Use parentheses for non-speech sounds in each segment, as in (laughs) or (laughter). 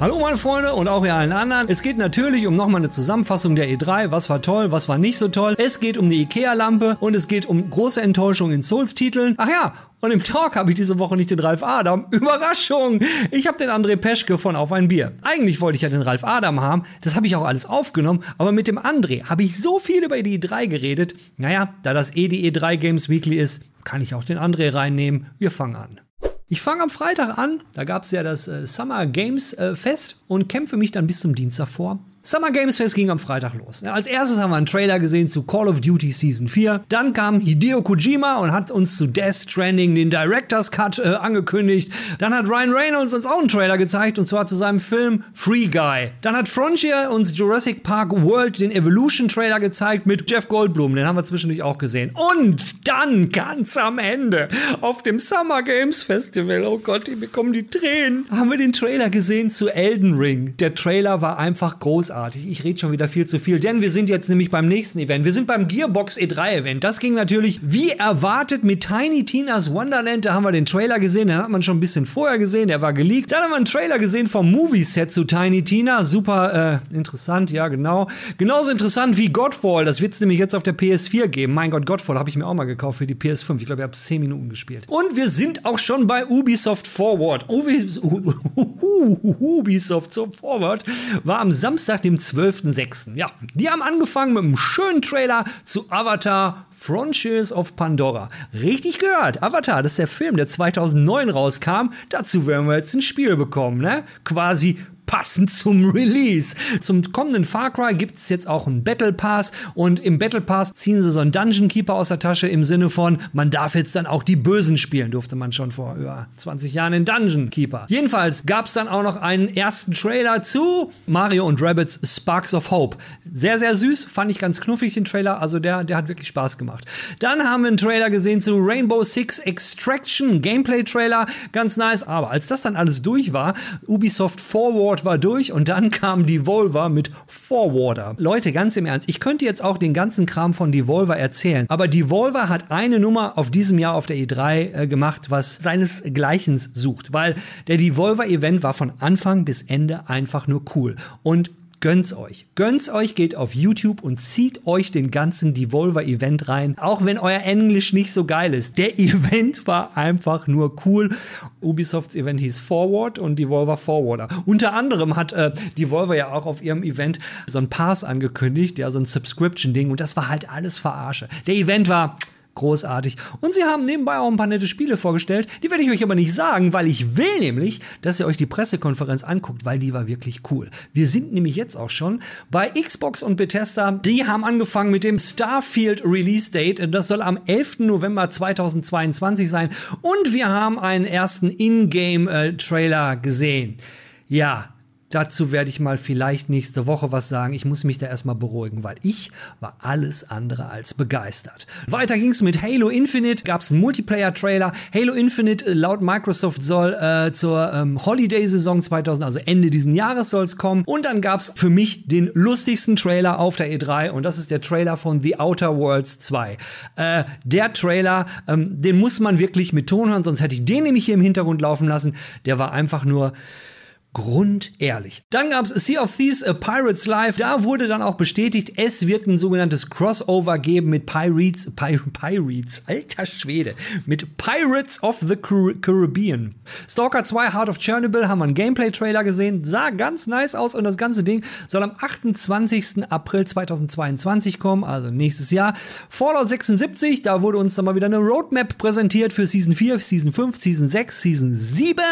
Hallo meine Freunde und auch ihr allen anderen. Es geht natürlich um nochmal eine Zusammenfassung der E3. Was war toll, was war nicht so toll. Es geht um die Ikea-Lampe und es geht um große Enttäuschung in Souls-Titeln. Ach ja, und im Talk habe ich diese Woche nicht den Ralf Adam. (laughs) Überraschung! Ich habe den André Peschke von Auf ein Bier. Eigentlich wollte ich ja den Ralf Adam haben. Das habe ich auch alles aufgenommen. Aber mit dem André habe ich so viel über die E3 geredet. Naja, da das eh die E3 Games Weekly ist, kann ich auch den André reinnehmen. Wir fangen an. Ich fange am Freitag an, da gab es ja das äh, Summer Games äh, Fest und kämpfe mich dann bis zum Dienstag vor. Summer Games Fest ging am Freitag los. Als erstes haben wir einen Trailer gesehen zu Call of Duty Season 4. Dann kam Hideo Kojima und hat uns zu Death Stranding den Director's Cut äh, angekündigt. Dann hat Ryan Reynolds uns auch einen Trailer gezeigt und zwar zu seinem Film Free Guy. Dann hat Frontier uns Jurassic Park World den Evolution Trailer gezeigt mit Jeff Goldblum. Den haben wir zwischendurch auch gesehen. Und dann ganz am Ende auf dem Summer Games Festival, oh Gott, mir kommen die Tränen, haben wir den Trailer gesehen zu Elden Ring. Der Trailer war einfach großartig großartig. Ich rede schon wieder viel zu viel, denn wir sind jetzt nämlich beim nächsten Event. Wir sind beim Gearbox E3 Event. Das ging natürlich wie erwartet mit Tiny Tina's Wonderland. Da haben wir den Trailer gesehen, den hat man schon ein bisschen vorher gesehen, der war geleakt. Dann haben wir einen Trailer gesehen vom Movie-Set zu Tiny Tina. Super äh, interessant, ja genau. Genauso interessant wie Godfall. Das wird es nämlich jetzt auf der PS4 geben. Mein Gott, Godfall habe ich mir auch mal gekauft für die PS5. Ich glaube, ich habe 10 Minuten gespielt. Und wir sind auch schon bei Ubisoft Forward. (laughs) Ubisoft Forward war am Samstag, dem 12.06. Ja, die haben angefangen mit einem schönen Trailer zu Avatar Frontiers of Pandora. Richtig gehört, Avatar, das ist der Film, der 2009 rauskam. Dazu werden wir jetzt ein Spiel bekommen, ne? Quasi passend zum Release. Zum kommenden Far Cry gibt es jetzt auch einen Battle Pass und im Battle Pass ziehen sie so einen Dungeon Keeper aus der Tasche im Sinne von, man darf jetzt dann auch die Bösen spielen, durfte man schon vor über 20 Jahren in Dungeon Keeper. Jedenfalls gab es dann auch noch einen ersten Trailer zu Mario und Rabbits Sparks of Hope. Sehr, sehr süß, fand ich ganz knuffig den Trailer, also der, der hat wirklich Spaß gemacht. Dann haben wir einen Trailer gesehen zu Rainbow Six Extraction, Gameplay Trailer, ganz nice, aber als das dann alles durch war, Ubisoft Forward Forward war durch und dann kam Devolver mit Forwarder. Leute, ganz im Ernst, ich könnte jetzt auch den ganzen Kram von Devolver erzählen, aber Devolver hat eine Nummer auf diesem Jahr auf der E3 äh, gemacht, was seinesgleichen sucht, weil der Devolver-Event war von Anfang bis Ende einfach nur cool. Und Gönnt's euch. Gönnt's euch, geht auf YouTube und zieht euch den ganzen Devolver-Event rein. Auch wenn euer Englisch nicht so geil ist. Der (laughs) Event war einfach nur cool. Ubisofts Event hieß Forward und Devolver Forwarder. Unter anderem hat äh, Devolver ja auch auf ihrem Event so ein Pass angekündigt, ja, so ein Subscription-Ding und das war halt alles Verarsche. Der Event war großartig. Und sie haben nebenbei auch ein paar nette Spiele vorgestellt. Die werde ich euch aber nicht sagen, weil ich will nämlich, dass ihr euch die Pressekonferenz anguckt, weil die war wirklich cool. Wir sind nämlich jetzt auch schon bei Xbox und Bethesda. Die haben angefangen mit dem Starfield Release Date. Das soll am 11. November 2022 sein. Und wir haben einen ersten Ingame-Trailer gesehen. Ja, Dazu werde ich mal vielleicht nächste Woche was sagen. Ich muss mich da erstmal beruhigen, weil ich war alles andere als begeistert. Weiter ging es mit Halo Infinite, gab es einen Multiplayer-Trailer. Halo Infinite äh, laut Microsoft soll äh, zur ähm, Holiday-Saison 2000, also Ende diesen Jahres soll es kommen. Und dann gab es für mich den lustigsten Trailer auf der E3 und das ist der Trailer von The Outer Worlds 2. Äh, der Trailer, ähm, den muss man wirklich mit Ton hören, sonst hätte ich den nämlich hier im Hintergrund laufen lassen. Der war einfach nur grundehrlich. Dann gab es Sea of Thieves A Pirates Life. Da wurde dann auch bestätigt, es wird ein sogenanntes Crossover geben mit Pirates, Pir Pirates, alter Schwede, mit Pirates of the Caribbean. Stalker 2 Heart of Chernobyl haben wir einen Gameplay-Trailer gesehen, sah ganz nice aus und das ganze Ding soll am 28. April 2022 kommen, also nächstes Jahr. Fallout 76, da wurde uns dann mal wieder eine Roadmap präsentiert für Season 4, Season 5, Season 6, Season 7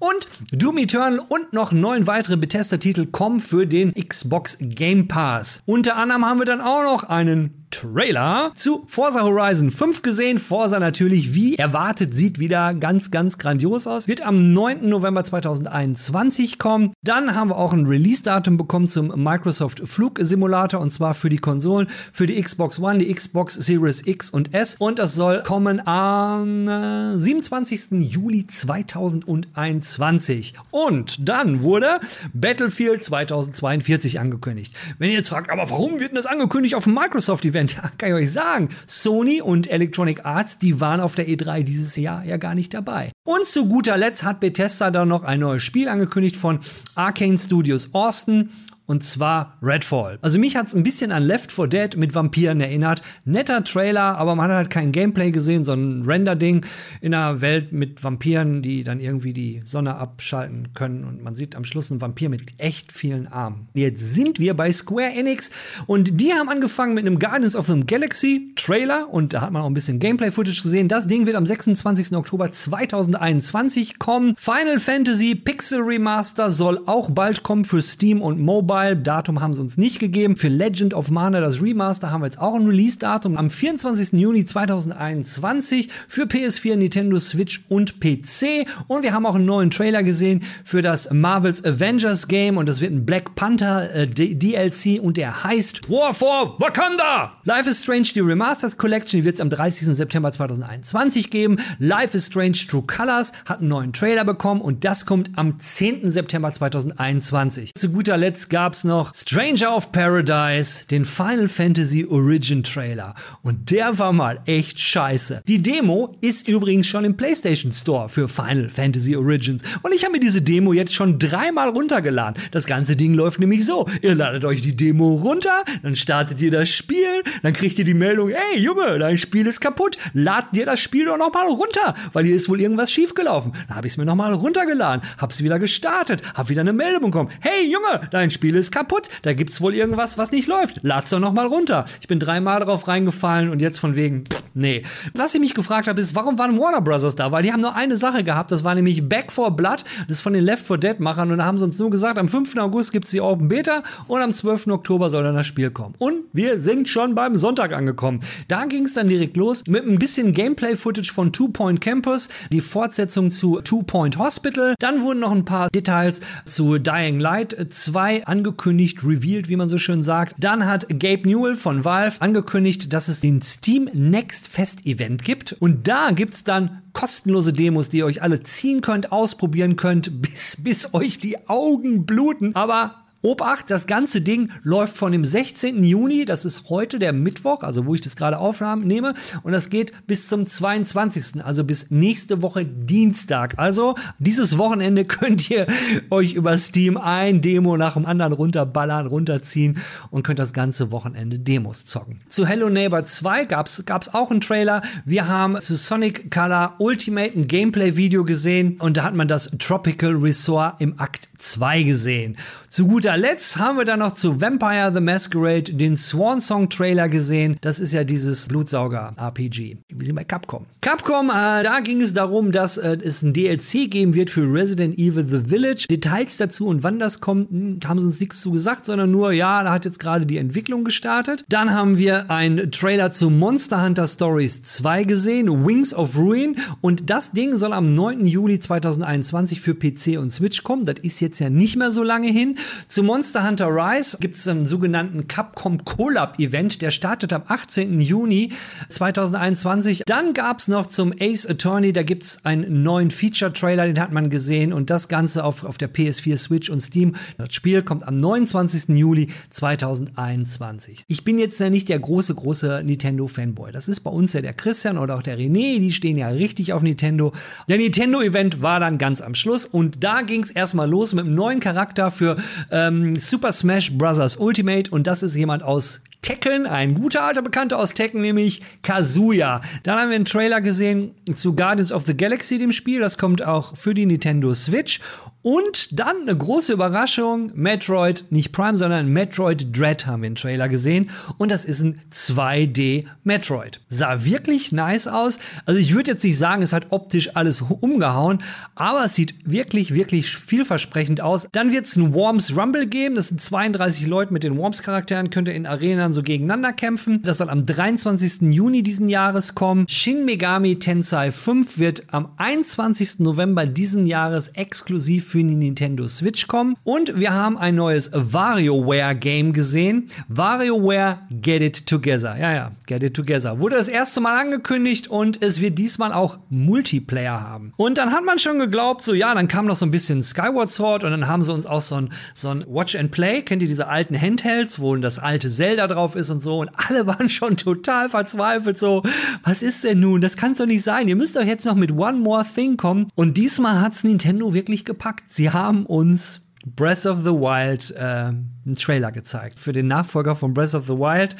und Doom Eternal und noch neun weitere Bethesda-Titel kommen für den Xbox Game Pass. Unter anderem haben wir dann auch noch einen Trailer zu Forza Horizon 5 gesehen. Forza natürlich, wie erwartet, sieht wieder ganz, ganz grandios aus. Wird am 9. November 2021 kommen. Dann haben wir auch ein Release-Datum bekommen zum Microsoft Flugsimulator und zwar für die Konsolen, für die Xbox One, die Xbox Series X und S. Und das soll kommen am äh, 27. Juli 2021. Und dann wurde Battlefield 2042 angekündigt. Wenn ihr jetzt fragt, aber warum wird denn das angekündigt auf dem Microsoft-Event? Ja, (laughs) kann ich euch sagen. Sony und Electronic Arts, die waren auf der E3 dieses Jahr ja gar nicht dabei. Und zu guter Letzt hat Bethesda dann noch ein neues Spiel angekündigt von Arcane Studios Austin und zwar Redfall. Also mich hat's ein bisschen an Left 4 Dead mit Vampiren erinnert. Netter Trailer, aber man hat halt kein Gameplay gesehen, sondern ein Render-Ding in einer Welt mit Vampiren, die dann irgendwie die Sonne abschalten können. Und man sieht am Schluss einen Vampir mit echt vielen Armen. Jetzt sind wir bei Square Enix und die haben angefangen mit einem Guardians of the Galaxy Trailer und da hat man auch ein bisschen Gameplay-Footage gesehen. Das Ding wird am 26. Oktober 2021 kommen. Final Fantasy Pixel Remaster soll auch bald kommen für Steam und Mobile. Mobile. Datum haben sie uns nicht gegeben. Für Legend of Mana, das Remaster, haben wir jetzt auch ein Release-Datum am 24. Juni 2021 für PS4, Nintendo Switch und PC. Und wir haben auch einen neuen Trailer gesehen für das Marvel's Avengers Game und das wird ein Black Panther äh, DLC und der heißt War for Wakanda. Life is Strange, die Remasters Collection, wird es am 30. September 2021 geben. Life is Strange True Colors hat einen neuen Trailer bekommen und das kommt am 10. September 2021. Zu guter Letzt gab gab's noch Stranger of Paradise, den Final Fantasy Origin Trailer. Und der war mal echt scheiße. Die Demo ist übrigens schon im PlayStation Store für Final Fantasy Origins. Und ich habe mir diese Demo jetzt schon dreimal runtergeladen. Das ganze Ding läuft nämlich so. Ihr ladet euch die Demo runter, dann startet ihr das Spiel, dann kriegt ihr die Meldung, ey Junge, dein Spiel ist kaputt. Lad dir das Spiel doch nochmal runter, weil hier ist wohl irgendwas schiefgelaufen. Dann habe ich es mir nochmal runtergeladen, hab's wieder gestartet, hab wieder eine Meldung bekommen. Hey Junge, dein Spiel ist ist kaputt. Da gibt's wohl irgendwas, was nicht läuft. Lad's doch noch mal runter. Ich bin dreimal drauf reingefallen und jetzt von wegen, pff, nee. Was ich mich gefragt habe, ist, warum waren Warner Brothers da? Weil die haben nur eine Sache gehabt, das war nämlich Back for Blood. Das ist von den Left 4 Dead Machern und da haben sie uns nur gesagt, am 5. August gibt's die Open Beta und am 12. Oktober soll dann das Spiel kommen. Und wir sind schon beim Sonntag angekommen. Da ging's dann direkt los mit ein bisschen Gameplay-Footage von Two Point Campus, die Fortsetzung zu Two Point Hospital. Dann wurden noch ein paar Details zu Dying Light 2 angekündigt angekündigt, revealed, wie man so schön sagt. Dann hat Gabe Newell von Valve angekündigt, dass es den Steam Next Fest Event gibt. Und da gibt's dann kostenlose Demos, die ihr euch alle ziehen könnt, ausprobieren könnt, (laughs) bis, bis euch die Augen bluten. Aber Obacht, das ganze Ding läuft von dem 16. Juni, das ist heute der Mittwoch, also wo ich das gerade aufnehme, und das geht bis zum 22., also bis nächste Woche Dienstag. Also dieses Wochenende (laughs) könnt ihr euch über Steam ein Demo nach dem anderen runterballern, runterziehen und könnt das ganze Wochenende Demos zocken. Zu Hello Neighbor 2 gab's gab's auch einen Trailer. Wir haben zu Sonic Color Ultimate ein Gameplay-Video gesehen und da hat man das Tropical Resort im Akt 2 gesehen. Zu guter Letzt haben wir dann noch zu Vampire the Masquerade den Swan Song Trailer gesehen. Das ist ja dieses Blutsauger-RPG. Wir sind bei Capcom. Capcom, äh, da ging es darum, dass äh, es ein DLC geben wird für Resident Evil The Village. Details dazu und wann das kommt, hm, haben sie uns nichts zu gesagt, sondern nur, ja, da hat jetzt gerade die Entwicklung gestartet. Dann haben wir einen Trailer zu Monster Hunter Stories 2 gesehen, Wings of Ruin. Und das Ding soll am 9. Juli 2021 für PC und Switch kommen. Das ist jetzt ja nicht mehr so lange hin. Zu Monster Hunter Rise gibt es einen sogenannten Capcom Collab Event, der startet am 18. Juni 2021. Dann gab es noch zum Ace Attorney, da gibt es einen neuen Feature-Trailer, den hat man gesehen und das Ganze auf, auf der PS4, Switch und Steam. Das Spiel kommt am 29. Juli 2021. Ich bin jetzt ja nicht der große, große Nintendo-Fanboy. Das ist bei uns ja der Christian oder auch der René, die stehen ja richtig auf Nintendo. Der Nintendo-Event war dann ganz am Schluss und da ging es erstmal los mit einem neuen Charakter für ähm, Super Smash Bros. Ultimate und das ist jemand aus Tekken, ein guter alter Bekannter aus Tekken, nämlich Kazuya. Dann haben wir einen Trailer gesehen zu Guardians of the Galaxy, dem Spiel. Das kommt auch für die Nintendo Switch. Und dann eine große Überraschung, Metroid, nicht Prime, sondern Metroid Dread haben wir im Trailer gesehen. Und das ist ein 2D Metroid. Sah wirklich nice aus. Also ich würde jetzt nicht sagen, es hat optisch alles umgehauen, aber es sieht wirklich, wirklich vielversprechend aus. Dann wird es ein Worms Rumble geben. Das sind 32 Leute mit den Worms-Charakteren, könnt ihr in Arenen so gegeneinander kämpfen. Das soll am 23. Juni diesen Jahres kommen. Shin Megami Tensei 5 wird am 21. November diesen Jahres exklusiv für die Nintendo Switch kommen. Und wir haben ein neues WarioWare-Game gesehen. WarioWare Get It Together. Ja, ja, Get It Together. Wurde das erste Mal angekündigt und es wird diesmal auch Multiplayer haben. Und dann hat man schon geglaubt, so ja, dann kam noch so ein bisschen Skyward Sword und dann haben sie uns auch so ein, so ein Watch and Play. Kennt ihr diese alten Handhelds, wo das alte Zelda drauf ist und so? Und alle (laughs) waren schon total verzweifelt, so, was ist denn nun? Das kann es doch nicht sein. Ihr müsst doch jetzt noch mit One More Thing kommen. Und diesmal hat's Nintendo wirklich gepackt sie haben uns Breath of the Wild äh, einen Trailer gezeigt für den Nachfolger von Breath of the Wild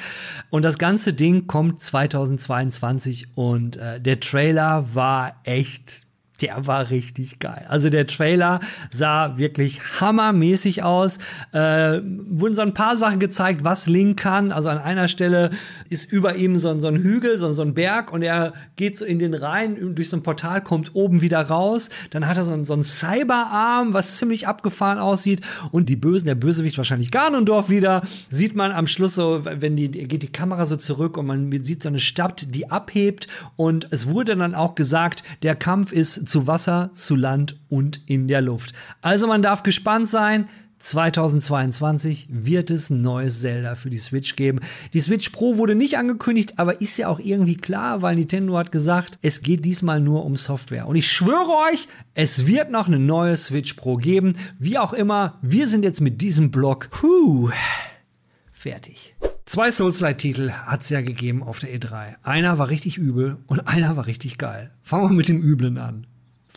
und das ganze Ding kommt 2022 und äh, der Trailer war echt der war richtig geil. Also der Trailer sah wirklich hammermäßig aus. Äh, wurden so ein paar Sachen gezeigt, was Link kann. Also an einer Stelle ist über ihm so, so ein Hügel, so, so ein Berg und er geht so in den Rhein durch so ein Portal, kommt oben wieder raus. Dann hat er so, so einen Cyberarm, was ziemlich abgefahren aussieht. Und die Bösen, der Bösewicht wahrscheinlich Ganondorf wieder, sieht man am Schluss so, wenn die, geht die Kamera so zurück und man sieht so eine Stadt, die abhebt. Und es wurde dann auch gesagt, der Kampf ist zu Wasser, zu Land und in der Luft. Also man darf gespannt sein. 2022 wird es ein neues Zelda für die Switch geben. Die Switch Pro wurde nicht angekündigt, aber ist ja auch irgendwie klar, weil Nintendo hat gesagt, es geht diesmal nur um Software. Und ich schwöre euch, es wird noch eine neue Switch Pro geben. Wie auch immer, wir sind jetzt mit diesem Blog puh, fertig. Zwei Souls-like-Titel hat es ja gegeben auf der E3. Einer war richtig übel und einer war richtig geil. Fangen wir mit dem Üblen an.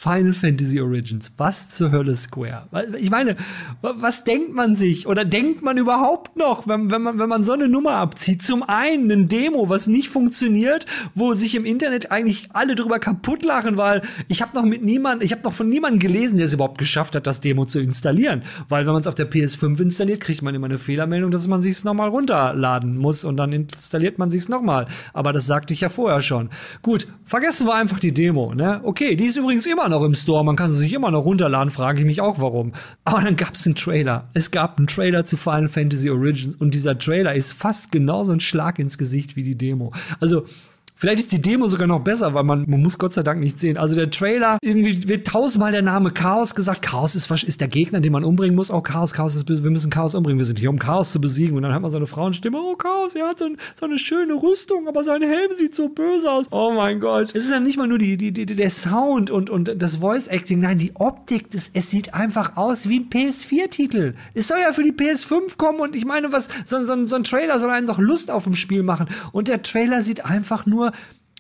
Final Fantasy Origins. Was zur Hölle Square? Ich meine, was denkt man sich oder denkt man überhaupt noch, wenn, wenn, man, wenn man so eine Nummer abzieht? Zum einen ein Demo, was nicht funktioniert, wo sich im Internet eigentlich alle drüber kaputt lachen, weil ich habe noch mit niemand, ich habe noch von niemandem gelesen, der es überhaupt geschafft hat, das Demo zu installieren. Weil wenn man es auf der PS5 installiert, kriegt man immer eine Fehlermeldung, dass man sich es nochmal runterladen muss und dann installiert man sich es nochmal. Aber das sagte ich ja vorher schon. Gut, vergessen wir einfach die Demo. Ne? Okay, die ist übrigens immer immer noch im Store, man kann sie sich immer noch runterladen, frage ich mich auch warum. Aber dann gab es einen Trailer. Es gab einen Trailer zu Final Fantasy Origins und dieser Trailer ist fast genauso ein Schlag ins Gesicht wie die Demo. Also Vielleicht ist die Demo sogar noch besser, weil man, man muss Gott sei Dank nicht sehen. Also der Trailer, irgendwie wird tausendmal der Name Chaos gesagt. Chaos ist, ist der Gegner, den man umbringen muss. Oh, Chaos, Chaos ist, wir müssen Chaos umbringen. Wir sind hier, um Chaos zu besiegen. Und dann hat man so eine Frauenstimme. Oh, Chaos, er hat so, ein, so eine schöne Rüstung, aber sein Helm sieht so böse aus. Oh mein Gott. Es ist ja nicht mal nur die, die, die, der Sound und, und das Voice Acting. Nein, die Optik, das, es sieht einfach aus wie ein PS4-Titel. Es soll ja für die PS5 kommen und ich meine, was, so, so, so ein Trailer soll einem doch Lust auf dem Spiel machen. Und der Trailer sieht einfach nur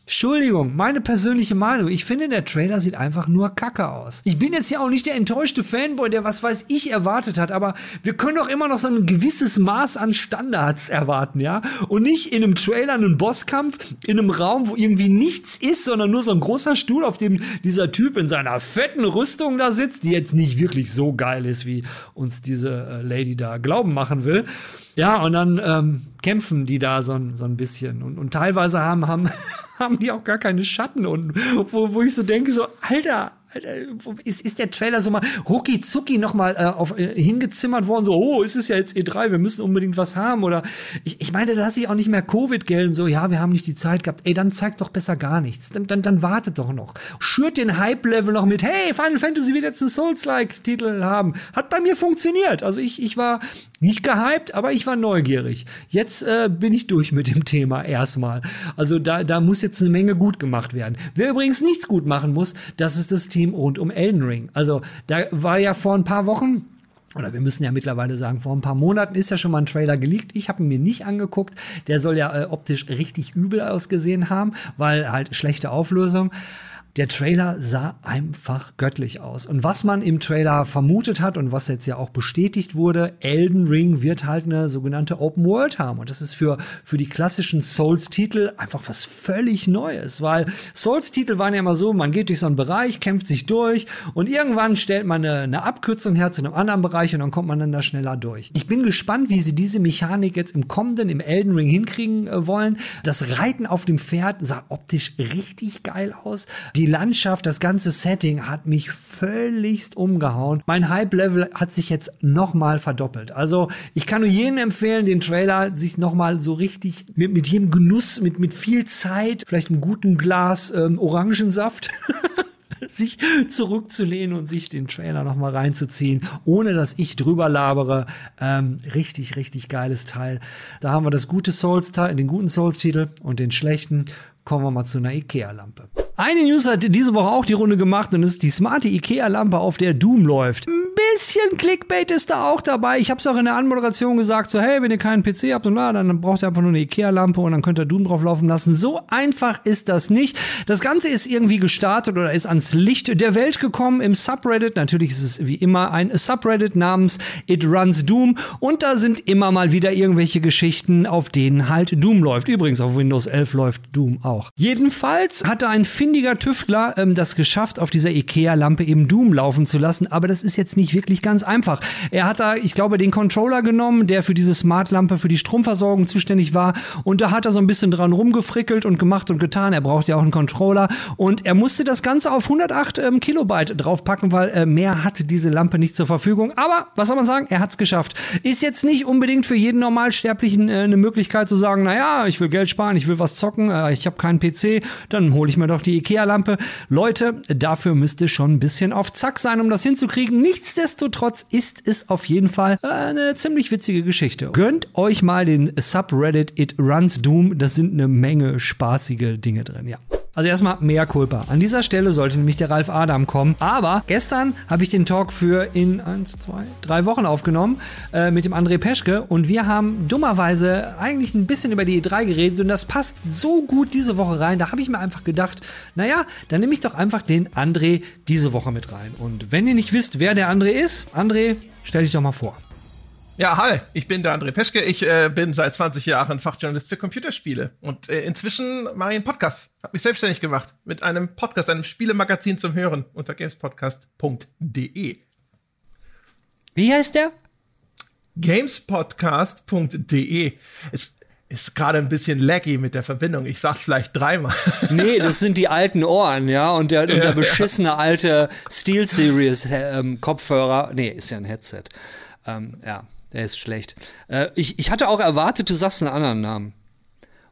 Entschuldigung, meine persönliche Meinung. Ich finde, der Trailer sieht einfach nur kacke aus. Ich bin jetzt ja auch nicht der enttäuschte Fanboy, der was weiß ich erwartet hat, aber wir können doch immer noch so ein gewisses Maß an Standards erwarten, ja? Und nicht in einem Trailer einen Bosskampf in einem Raum, wo irgendwie nichts ist, sondern nur so ein großer Stuhl, auf dem dieser Typ in seiner fetten Rüstung da sitzt, die jetzt nicht wirklich so geil ist, wie uns diese äh, Lady da glauben machen will. Ja, und dann ähm, kämpfen die da so, so ein bisschen. Und, und teilweise haben, haben, (laughs) haben die auch gar keine Schatten. Und wo, wo ich so denke, so, Alter, ist, ist der Trailer so mal rucki zucki nochmal äh, auf, äh, hingezimmert worden, so, oh, ist es ja jetzt E3, wir müssen unbedingt was haben. Oder ich, ich meine, da lasse ich auch nicht mehr Covid gelten, so, ja, wir haben nicht die Zeit gehabt. Ey, dann zeigt doch besser gar nichts. Dann, dann, dann wartet doch noch. Schürt den Hype-Level noch mit, hey, Final Fantasy wird jetzt einen Souls-like-Titel haben. Hat bei mir funktioniert. Also ich, ich war nicht gehypt, aber ich war neugierig. Jetzt äh, bin ich durch mit dem Thema erstmal. Also da, da muss jetzt eine Menge gut gemacht werden. Wer übrigens nichts gut machen muss, das ist das Team rund um Elden Ring. Also da war ja vor ein paar Wochen oder wir müssen ja mittlerweile sagen, vor ein paar Monaten ist ja schon mal ein Trailer geleakt. Ich habe ihn mir nicht angeguckt. Der soll ja äh, optisch richtig übel ausgesehen haben, weil halt schlechte Auflösung Der Trailer sah einfach göttlich aus. Und was man im Trailer vermutet hat und was jetzt ja auch bestätigt wurde, Elden Ring wird halt eine sogenannte Open World haben. Und das ist für, für die klassischen Souls-Titel einfach was völlig Neues, weil Souls-Titel waren ja immer so, man geht durch so einen Bereich, kämpft sich durch und irgendwann stellt man eine, eine Abkürzung her zu einem anderen Bereich und dann kommt man dann da schneller durch. Ich bin gespannt, wie sie diese Mechanik jetzt im kommenden, im Elden Ring hinkriegen äh, wollen. Das Reiten auf dem Pferd sah optisch richtig geil aus. Die Landschaft, das ganze Setting hat mich völligst umgehauen. Mein Hype-Level hat sich jetzt nochmal verdoppelt. Also ich kann nur jedem empfehlen, den Trailer sich nochmal so richtig mit, mit jedem Genuss, mit, mit viel Zeit, vielleicht einem guten Glas ähm, Orangensaft. (laughs) sich zurückzulehnen und sich den Trailer noch mal reinzuziehen, ohne dass ich drüber labere. Ähm, richtig, richtig geiles Teil. Da haben wir das gute Souls-Teil, den guten Souls-Titel und den schlechten. Kommen wir mal zu einer Ikea-Lampe. Eine News hat diese Woche auch die Runde gemacht und ist die smarte Ikea-Lampe, auf der Doom läuft. Ein bisschen Clickbait ist da auch dabei. Ich habe es auch in der Anmoderation gesagt, so hey, wenn ihr keinen PC habt und na, dann braucht ihr einfach nur eine Ikea-Lampe und dann könnt ihr Doom drauf laufen lassen. So einfach ist das nicht. Das Ganze ist irgendwie gestartet oder ist ans Licht der Welt gekommen im Subreddit. Natürlich ist es wie immer ein Subreddit namens It Runs Doom und da sind immer mal wieder irgendwelche Geschichten, auf denen halt Doom läuft. Übrigens auf Windows 11 läuft Doom auch. Jedenfalls hatte ein findiger Tüftler ähm, das geschafft, auf dieser IKEA-Lampe eben Doom laufen zu lassen, aber das ist jetzt nicht wirklich ganz einfach. Er hat da, ich glaube, den Controller genommen, der für diese Smart-Lampe für die Stromversorgung zuständig war und da hat er so ein bisschen dran rumgefrickelt und gemacht und getan. Er braucht ja auch einen Controller und er musste das Ganze auf 108 ähm, Kilobyte draufpacken, weil äh, mehr hatte diese Lampe nicht zur Verfügung. Aber was soll man sagen? Er hat es geschafft. Ist jetzt nicht unbedingt für jeden Normalsterblichen äh, eine Möglichkeit zu sagen, naja, ich will Geld sparen, ich will was zocken, äh, ich habe keinen PC, dann hole ich mir doch die Ikea-Lampe. Leute, dafür müsste schon ein bisschen auf Zack sein, um das hinzukriegen. Nichtsdestotrotz ist es auf jeden Fall äh, eine ziemlich witzige Geschichte. Gönnt euch mal den Subreddit It Runs Doom. Das sind eine Menge spaßige Dinge drin, ja. Also erstmal mehr Culpa. An dieser Stelle sollte nämlich der Ralf Adam kommen. Aber gestern habe ich den Talk für in eins, zwei, drei Wochen aufgenommen äh, mit dem André Peschke und wir haben dummerweise eigentlich ein bisschen über die E3 geredet und das passt so gut diese Woche rein. Da habe ich mir einfach gedacht, naja, dann nehme ich doch einfach den André diese Woche mit rein. Und wenn ihr nicht wisst, wer der André ist, André, stell dich doch mal vor. Ja, hi, ich bin der André Peschke. Ich äh, bin seit 20 Jahren Fachjournalist für Computerspiele und äh, inzwischen mache ich einen Podcast. Habe mich selbstständig gemacht mit einem Podcast, einem Spielemagazin zum Hören unter gamespodcast.de. Wie heißt der? gamespodcast.de. Es ist gerade ein bisschen laggy mit der Verbindung. Ich sag's vielleicht dreimal. (laughs) Nee, das sind die alten Ohren, ja, und der, und der beschissene ja. alte Steel Series ähm, Kopfhörer. Nee, ist ja ein Headset. Ähm, ja. Der ist schlecht. Äh, ich, ich hatte auch erwartet, du sagst einen anderen Namen.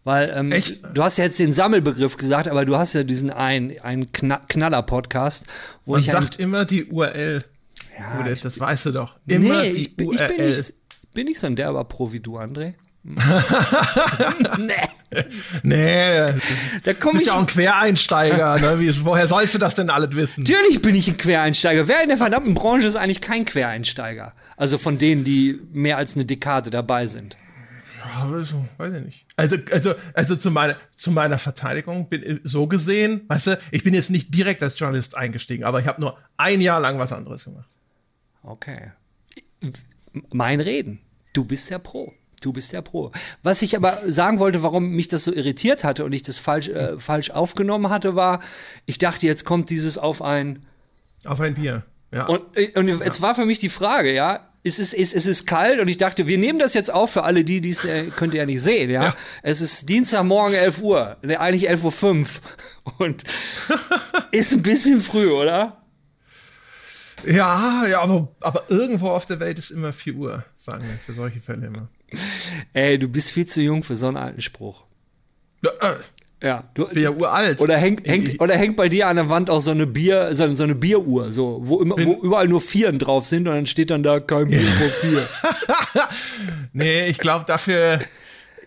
Weil ähm, du hast ja jetzt den Sammelbegriff gesagt, aber du hast ja diesen einen, einen Knaller-Podcast, wo Man ich. sagt immer die URL. Ja, Oder, das weißt du doch. Immer nee, die ich, bin, URL. Ich bin, nicht, bin nicht so ein derber Profi, du, André. (laughs) nee. Nee. Da komm bist ich ja auch ein Quereinsteiger. Ne? Wie, woher sollst du das denn alles wissen? Natürlich bin ich ein Quereinsteiger. Wer in der verdammten Branche ist eigentlich kein Quereinsteiger? Also von denen, die mehr als eine Dekade dabei sind. Ja, also, weiß ich nicht. Also, also, also zu meiner, zu meiner Verteidigung bin so gesehen, weißt du, ich bin jetzt nicht direkt als Journalist eingestiegen, aber ich habe nur ein Jahr lang was anderes gemacht. Okay. Mein Reden. Du bist ja Pro. Du bist der Pro. Was ich aber sagen wollte, warum mich das so irritiert hatte und ich das falsch, äh, falsch aufgenommen hatte, war, ich dachte, jetzt kommt dieses auf ein. Auf ein Bier. Ja. Und, äh, und jetzt war für mich die Frage, ja, es ist, es, es ist kalt und ich dachte, wir nehmen das jetzt auf für alle, die dies äh, könnt ihr ja nicht sehen, ja? ja. Es ist Dienstagmorgen 11 Uhr, ne, eigentlich 11.05 Uhr und (laughs) ist ein bisschen früh, oder? Ja, ja, aber, aber irgendwo auf der Welt ist immer 4 Uhr, sagen wir für solche Fälle immer. Ey, du bist viel zu jung für so einen alten Spruch. Ja, äh. Du bin ja uralt. Oder hängt, hängt, oder hängt bei dir an der Wand auch so eine Bier, so, so eine Bieruhr, so, wo, immer, wo überall nur Vieren drauf sind und dann steht dann da kein Bier vor vier. (laughs) nee, ich glaube dafür,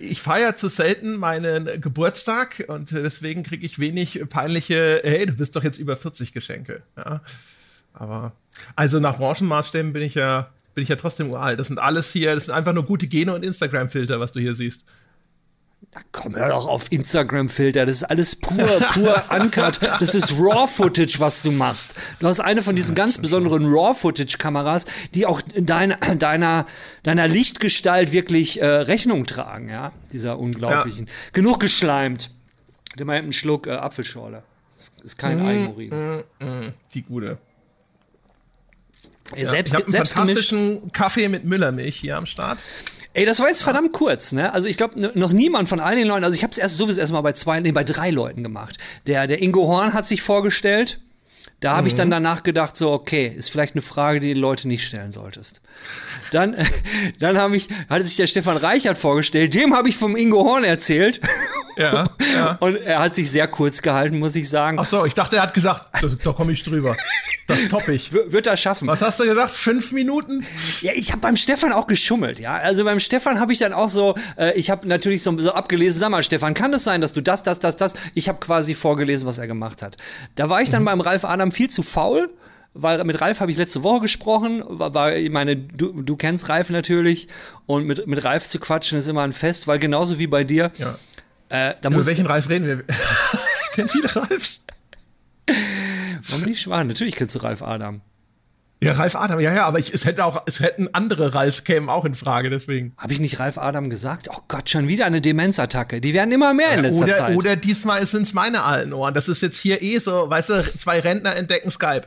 ich feiere zu selten meinen Geburtstag und deswegen kriege ich wenig peinliche, hey, du bist doch jetzt über 40 Geschenke. Ja. Aber, also nach Branchenmaßstäben bin ich ja, bin ich ja trotzdem uralt. Das sind alles hier, das sind einfach nur gute Gene und Instagram-Filter, was du hier siehst. Na komm, hör doch auf Instagram-Filter. Das ist alles pur, pur (laughs) uncut. Das ist Raw-Footage, was du machst. Du hast eine von diesen ganz besonderen Raw-Footage-Kameras, die auch deiner, deiner, deiner Lichtgestalt wirklich äh, Rechnung tragen, ja. Dieser unglaublichen. Ja. Genug geschleimt. Nimm mal einen Schluck äh, Apfelschorle. Das ist kein mm, Eigenurin. Mm, mm, die gute. Ja, selbst, ich habe einen fantastischen Kaffee mit Müllermilch hier am Start. Ey, das war jetzt verdammt kurz, ne? Also ich glaube, noch niemand von all den Leuten, also ich habe es erst sowieso erstmal bei zwei, nee, bei drei Leuten gemacht. Der, der Ingo Horn hat sich vorgestellt. Da habe mhm. ich dann mhm. danach gedacht, so, okay, ist vielleicht eine Frage, die die Leute nicht stellen solltest. Dann, (laughs) dann habe ich, hatte sich der Stefan Reichert vorgestellt, dem habe ich vom Ingo Horn erzählt. Ja, ja. (laughs) Und er hat sich sehr kurz gehalten, muss ich sagen. Ach so, ich dachte, er hat gesagt, da, da komme ich drüber. Das topp ich. W wird er schaffen. Was hast du gesagt? Fünf Minuten? Ja, ich habe beim Stefan auch geschummelt, ja. Also beim Stefan habe ich dann auch so, äh, ich habe natürlich so, so abgelesen, sag mal, Stefan, kann es sein, dass du das, das, das, das, ich habe quasi vorgelesen, was er gemacht hat. Da war ich dann mhm. beim Ralf Adam viel zu faul weil mit Ralf habe ich letzte Woche gesprochen, weil ich meine, du, du kennst Ralf natürlich und mit, mit Ralf zu quatschen ist immer ein Fest, weil genauso wie bei dir, ja. Äh, da Über welchen Ralf reden wir? (laughs) ich kenne viele Ralfs. Warum nicht schwan? Natürlich kennst du Ralf Adam. Ja, Ralf Adam, ja, ja, aber ich, es hätten auch, es hätten andere Ralfs kämen auch in Frage, deswegen. Habe ich nicht Ralf Adam gesagt? Oh Gott, schon wieder eine Demenzattacke. Die werden immer mehr in letzter oder, Zeit. Oder diesmal sind es meine alten Ohren. Das ist jetzt hier eh so, weißt du, zwei Rentner entdecken Skype.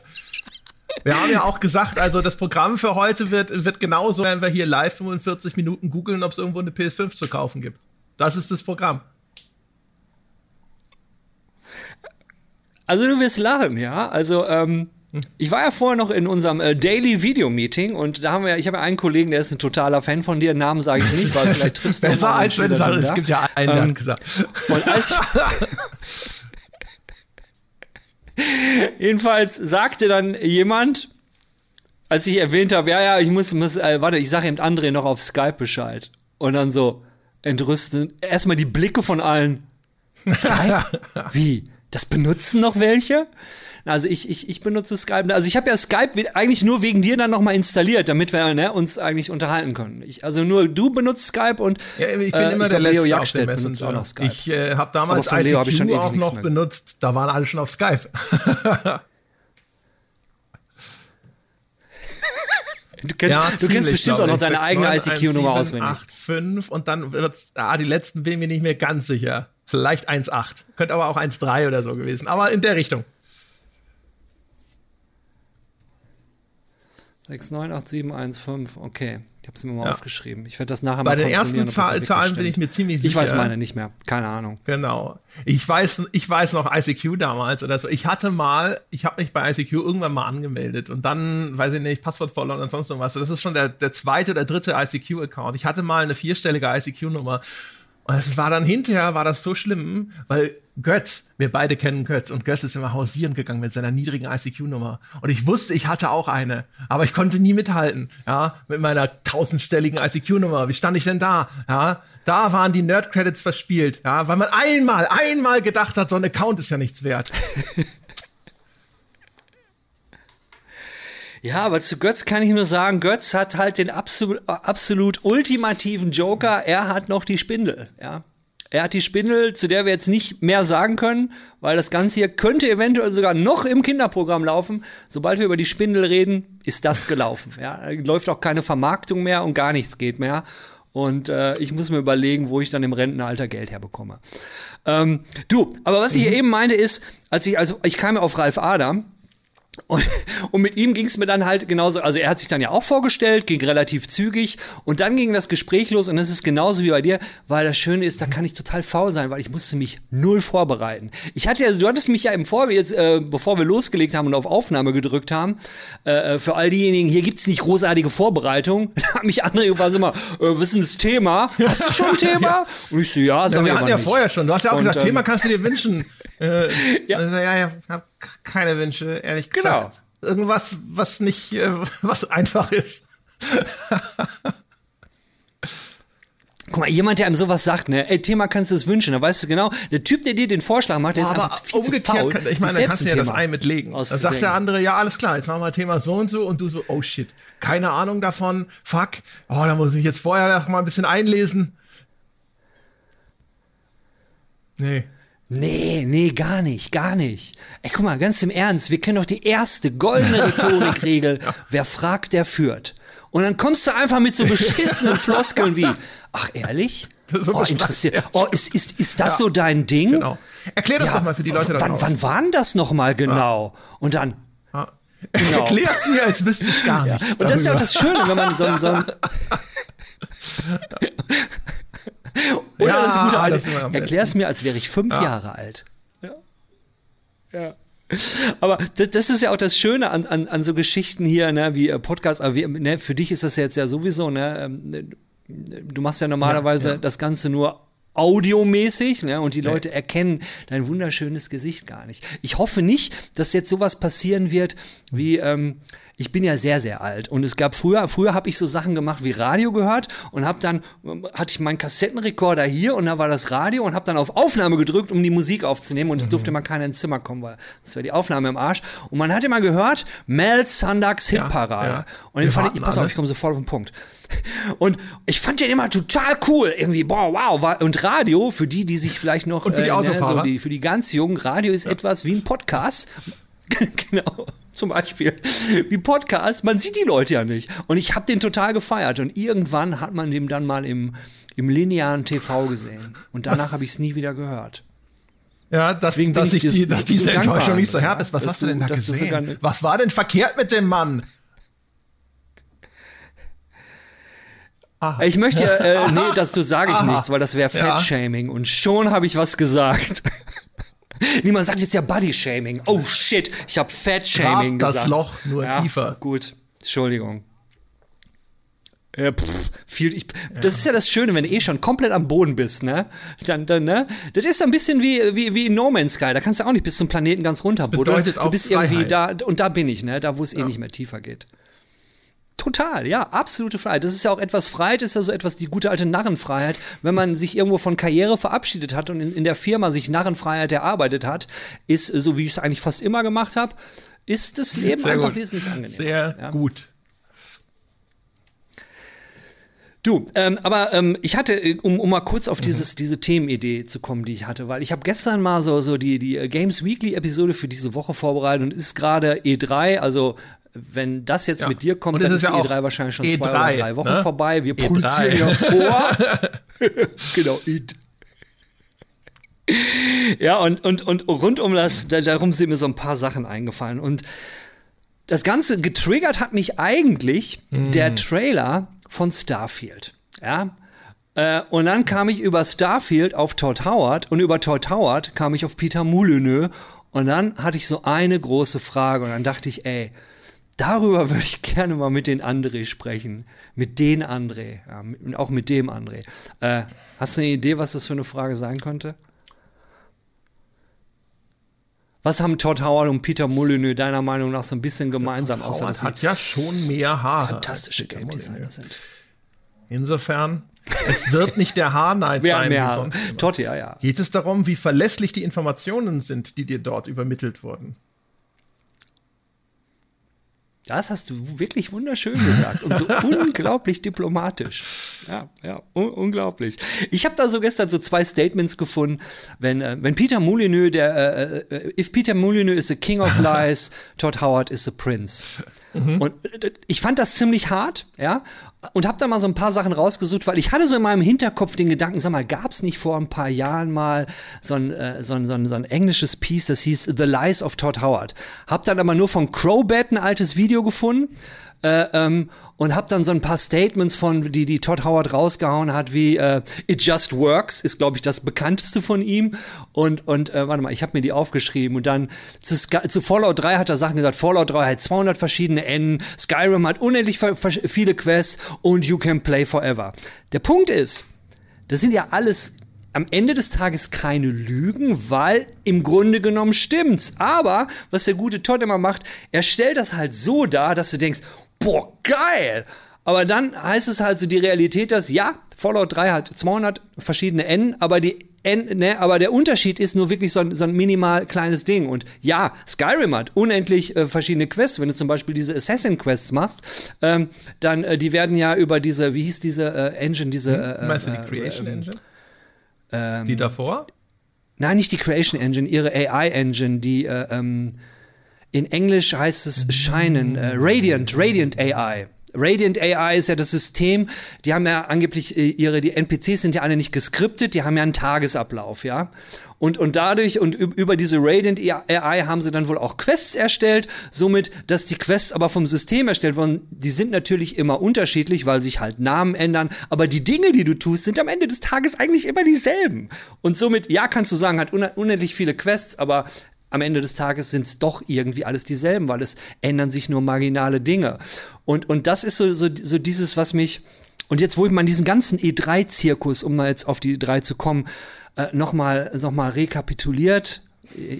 Wir haben ja auch gesagt, also das Programm für heute wird, wird genauso, wenn wir hier live 45 Minuten googeln, ob es irgendwo eine PS5 zu kaufen gibt. Das ist das Programm. Also du wirst lachen, ja. Also ähm, ich war ja vorher noch in unserem äh, Daily Video Meeting und da haben wir, ich habe ja einen Kollegen, der ist ein totaler Fan von dir. Namen sage ich nicht, weil vielleicht triffst du (laughs) Besser als wenn du es gibt ja einen, der ähm, gesagt. Und als (laughs) Jedenfalls sagte dann jemand, als ich erwähnt habe, ja, ja, ich muss, muss äh, warte, ich sage eben André noch auf Skype Bescheid. Und dann so entrüstet, erstmal die Blicke von allen. Skype? (laughs) Wie? Das benutzen noch welche? Also ich, ich, ich benutze Skype. Also ich habe ja Skype eigentlich nur wegen dir dann nochmal installiert, damit wir ne, uns eigentlich unterhalten können. Ich, also nur du benutzt Skype und ja, ich bin äh, immer ich der Letzte Leo auf dem benutzt auch noch Skype. Ich äh, habe damals ICQ hab ich schon auch noch benutzt. Da waren alle schon auf Skype. (laughs) Du kennst, ja, du kennst bestimmt auch noch deine eigene ICQ-Nummer auswendig. 8, 5 und dann wird's, ah, die letzten bin ich mir nicht mehr ganz sicher. Vielleicht 1,8. Könnte aber auch 1,3 oder so gewesen. Aber in der Richtung. 6987115, okay. Ich habe es mir mal ja. aufgeschrieben. Ich werde das nachher Bei mal Bei den ersten Zahl Zahlen bin ich mir ziemlich sicher. Ich weiß meine nicht mehr. Keine Ahnung. Genau. Ich weiß, ich weiß noch ICQ damals oder so. Ich hatte mal, ich habe mich bei ICQ irgendwann mal angemeldet und dann, weiß ich nicht, Passwort verloren und sonst irgendwas. Das ist schon der, der zweite oder dritte ICQ-Account. Ich hatte mal eine vierstellige ICQ-Nummer und es war dann hinterher, war das so schlimm, weil Götz, wir beide kennen Götz und Götz ist immer hausieren gegangen mit seiner niedrigen ICQ-Nummer. Und ich wusste, ich hatte auch eine, aber ich konnte nie mithalten, ja, mit meiner tausendstelligen ICQ-Nummer. Wie stand ich denn da? Ja, da waren die Nerd-Credits verspielt, ja, weil man einmal, einmal gedacht hat, so ein Account ist ja nichts wert. (laughs) Ja, aber zu Götz kann ich nur sagen, Götz hat halt den absolut, absolut ultimativen Joker. Er hat noch die Spindel, ja. Er hat die Spindel, zu der wir jetzt nicht mehr sagen können, weil das Ganze hier könnte eventuell sogar noch im Kinderprogramm laufen. Sobald wir über die Spindel reden, ist das gelaufen. Ja, läuft auch keine Vermarktung mehr und gar nichts geht mehr. Und äh, ich muss mir überlegen, wo ich dann im Rentenalter Geld herbekomme. Ähm, du, aber was ich mhm. eben meinte ist, als ich, also ich kam ja auf Ralf Adam und, und mit ihm ging es mir dann halt genauso, also er hat sich dann ja auch vorgestellt, ging relativ zügig und dann ging das Gespräch los und es ist genauso wie bei dir, weil das Schöne ist, da kann ich total faul sein, weil ich musste mich null vorbereiten. Ich hatte ja, du hattest mich ja im Vor, jetzt, äh, bevor wir losgelegt haben und auf Aufnahme gedrückt haben, äh, für all diejenigen, hier gibt's nicht großartige Vorbereitung, (laughs) da hat mich andere gefragt, immer, äh, was ist denn das Thema? Hast du schon ein (laughs) Thema? ja. Und ich so, ja, sag ja, wir hatten ja nicht. vorher schon, du hast ja auch und, gesagt, ähm, Thema kannst du dir wünschen. Äh, ja. Also, ja, ja, hab keine Wünsche, ehrlich genau. gesagt. Genau. Irgendwas, was nicht, äh, was einfach ist. Guck mal, jemand, der einem sowas sagt, ne, ey, Thema kannst du es wünschen, da weißt du genau, der Typ, der dir den Vorschlag macht, der ist einfach viel zu faul. Kann, ich meine, da kannst du ja das Ei mitlegen. Dann sagt der andere, ja, alles klar, jetzt machen wir Thema so und so und du so, oh shit, keine Ahnung davon, fuck, oh, da muss ich jetzt vorher noch mal ein bisschen einlesen. Nee. Nee, nee, gar nicht, gar nicht. Ey, guck mal, ganz im Ernst, wir kennen doch die erste goldene (laughs) Rhetorikregel. Wer fragt, der führt. Und dann kommst du einfach mit so beschissenen (laughs) Floskeln wie, ach ehrlich? So oh, interessiert. Oh, ist, ist, ist das ja, so dein Ding? Genau. Erklär das ja, doch mal für die Leute da wann, wann war denn das nochmal genau? Ja. Und dann, (laughs) Genau. Erklär's mir, als wüsste ich gar nichts. Ja. Und das ist ja auch das Schöne, wenn man so, so ein. Oder ja, das gute alte. Erklär's mir, als wäre ich fünf ja. Jahre alt. Ja. Ja. Aber das, das, ist ja auch das Schöne an, an, an so Geschichten hier, ne, wie äh, Podcasts, aber wie, ne, für dich ist das jetzt ja sowieso, ne, ähm, du machst ja normalerweise ja, ja. das Ganze nur audiomäßig ne, und die Leute nee. erkennen dein wunderschönes Gesicht gar nicht. Ich hoffe nicht, dass jetzt sowas passieren wird wie ähm, ich bin ja sehr, sehr alt und es gab früher, früher habe ich so Sachen gemacht wie Radio gehört und habe dann, hatte ich meinen Kassettenrekorder hier und da war das Radio und habe dann auf Aufnahme gedrückt, um die Musik aufzunehmen und es durfte mhm. mal keiner ins Zimmer kommen, weil das wäre die Aufnahme im Arsch. Und man hat immer gehört, Mel Sandaks Hitparade. Ja, ja. Und den fand ich, pass auf, ich komme sofort auf den Punkt. Und ich fand den immer total cool, irgendwie, boah, wow. Und Radio, für die, die sich vielleicht noch, und für die äh, ne, so die, für die ganz Jungen, Radio ist ja. etwas wie ein Podcast. (laughs) genau zum Beispiel, wie Podcast, man sieht die Leute ja nicht. Und ich habe den total gefeiert. Und irgendwann hat man den dann mal im, im linearen TV gesehen. Und danach habe ich es nie wieder gehört. Ja, dass, Deswegen dass, ich, die, dass diese Enttäuschung nicht so herb ist. Was hast du denn da gesehen? Was war denn verkehrt mit dem Mann? Aha. Ich möchte, äh, nee, dazu sage ich Aha. nichts, weil das wäre Fettshaming. Ja. Und schon habe ich was gesagt. Niemand sagt jetzt ja Body-Shaming. Oh shit, ich habe Fat-Shaming gesagt. das Loch nur ja, tiefer. Gut, Entschuldigung. Ja, pff, viel, ich, ja. Das ist ja das Schöne, wenn du eh schon komplett am Boden bist, ne? Dann, dann, ne? Das ist ein bisschen wie, wie, wie in No Man's Sky. Da kannst du auch nicht bis zum Planeten ganz runter buddeln. Du bist Freiheit. irgendwie da, und da bin ich, ne? Da, wo es eh ja. eh nicht mehr tiefer geht. Total, ja, absolute Freiheit. Das ist ja auch etwas Freiheit, ist ja so etwas die gute alte Narrenfreiheit, wenn man sich irgendwo von Karriere verabschiedet hat und in, in der Firma sich Narrenfreiheit erarbeitet hat, ist, so wie ich es eigentlich fast immer gemacht habe, ist das Leben Sehr einfach gut. wesentlich angenehmer. Sehr ja. gut. Du, ähm, aber ähm, ich hatte, äh, um, um mal kurz auf dieses, mhm. diese Themenidee zu kommen, die ich hatte, weil ich habe gestern mal so, so die, die Games Weekly Episode für diese Woche vorbereitet und ist gerade E3, also wenn das jetzt ja. mit dir kommt, dann ist, ja die E3 wahrscheinlich schon E3, zwei oder drei Wochen ne? vorbei. Wir E3. produzieren ja vor. (laughs) genau, E3. Ja, und, und, und rund um das, darum sind mir so ein paar Sachen eingefallen. Und das Ganze getriggert hat mich eigentlich mm. der Trailer von Starfield. Ja. Äh, und dann kam ich über Starfield auf Todd Howard und über Todd Howard kam ich auf Peter Molyneux. Und dann hatte ich so eine große Frage und dann dachte ich, ey, darüber (laughs) würde ich gerne mal mit den André sprechen. Mit den André. Ja, mit, auch mit dem André. Äh, hast du eine Idee, was das für eine Frage sein könnte? Was haben Todd Howard und Peter Molyneux deiner Meinung nach so ein bisschen gemeinsam? Todd außer Howard hat ja schon mehr Haare. Fantastische Game Designer sind. Insofern, es wird nicht der Haarneid (laughs) sein mehr wie sonst. Immer. Todd, ja, ja. Geht es darum, wie verlässlich die Informationen sind, die dir dort übermittelt wurden? Das hast du wirklich wunderschön gesagt und so (laughs) unglaublich diplomatisch. Ja, ja, un unglaublich. Ich habe da so gestern so zwei Statements gefunden, wenn äh, wenn Peter Molyneux der äh, äh, if Peter Molyneux is the king of (laughs) lies, Todd Howard is the prince. Mhm. Und äh, ich fand das ziemlich hart, ja, und habe da mal so ein paar Sachen rausgesucht, weil ich hatte so in meinem Hinterkopf den Gedanken, sag mal, gab es nicht vor ein paar Jahren mal so ein, äh, so, ein, so, ein, so ein englisches Piece, das hieß The Lies of Todd Howard. Hab dann aber nur von Crowbat ein altes Video gefunden äh, ähm, und habe dann so ein paar Statements von, die, die Todd Howard rausgehauen hat, wie äh, It Just Works ist, glaube ich, das bekannteste von ihm. Und, und äh, warte mal, ich habe mir die aufgeschrieben. Und dann zu, zu Fallout 3 hat er Sachen gesagt, Fallout 3 hat 200 verschiedene Enden, Skyrim hat unendlich viele Quests und You Can Play Forever. Der Punkt ist, das sind ja alles am Ende des Tages keine Lügen, weil im Grunde genommen stimmt's. Aber was der gute Todd immer macht, er stellt das halt so dar, dass du denkst, boah, geil. Aber dann heißt es halt so die Realität, dass ja, Fallout 3 hat 200 verschiedene N, aber die N, ne, aber der Unterschied ist nur wirklich so ein, so ein minimal kleines Ding. Und ja, Skyrim hat unendlich äh, verschiedene Quests. Wenn du zum Beispiel diese Assassin Quests machst, ähm, dann äh, die werden ja über diese, wie hieß diese äh, Engine, diese hm? äh, Meinst du die äh, Creation ähm, Engine? Ähm, die davor? nein, nicht die Creation Engine, ihre AI Engine, die äh, ähm, in Englisch heißt es Scheinen, äh, Radiant, Radiant AI. Radiant AI ist ja das System, die haben ja angeblich äh, ihre, die NPCs sind ja alle nicht geskriptet, die haben ja einen Tagesablauf, ja. Und, und dadurch und über diese Radiant AI haben sie dann wohl auch Quests erstellt, somit, dass die Quests aber vom System erstellt wurden, die sind natürlich immer unterschiedlich, weil sich halt Namen ändern, aber die Dinge, die du tust, sind am Ende des Tages eigentlich immer dieselben. Und somit, ja, kannst du sagen, hat unendlich viele Quests, aber am Ende des Tages sind es doch irgendwie alles dieselben, weil es ändern sich nur marginale Dinge. Und, und das ist so, so, so dieses, was mich, und jetzt, wo ich mal diesen ganzen E3-Zirkus, um mal jetzt auf die E3 zu kommen, äh, nochmal noch mal rekapituliert.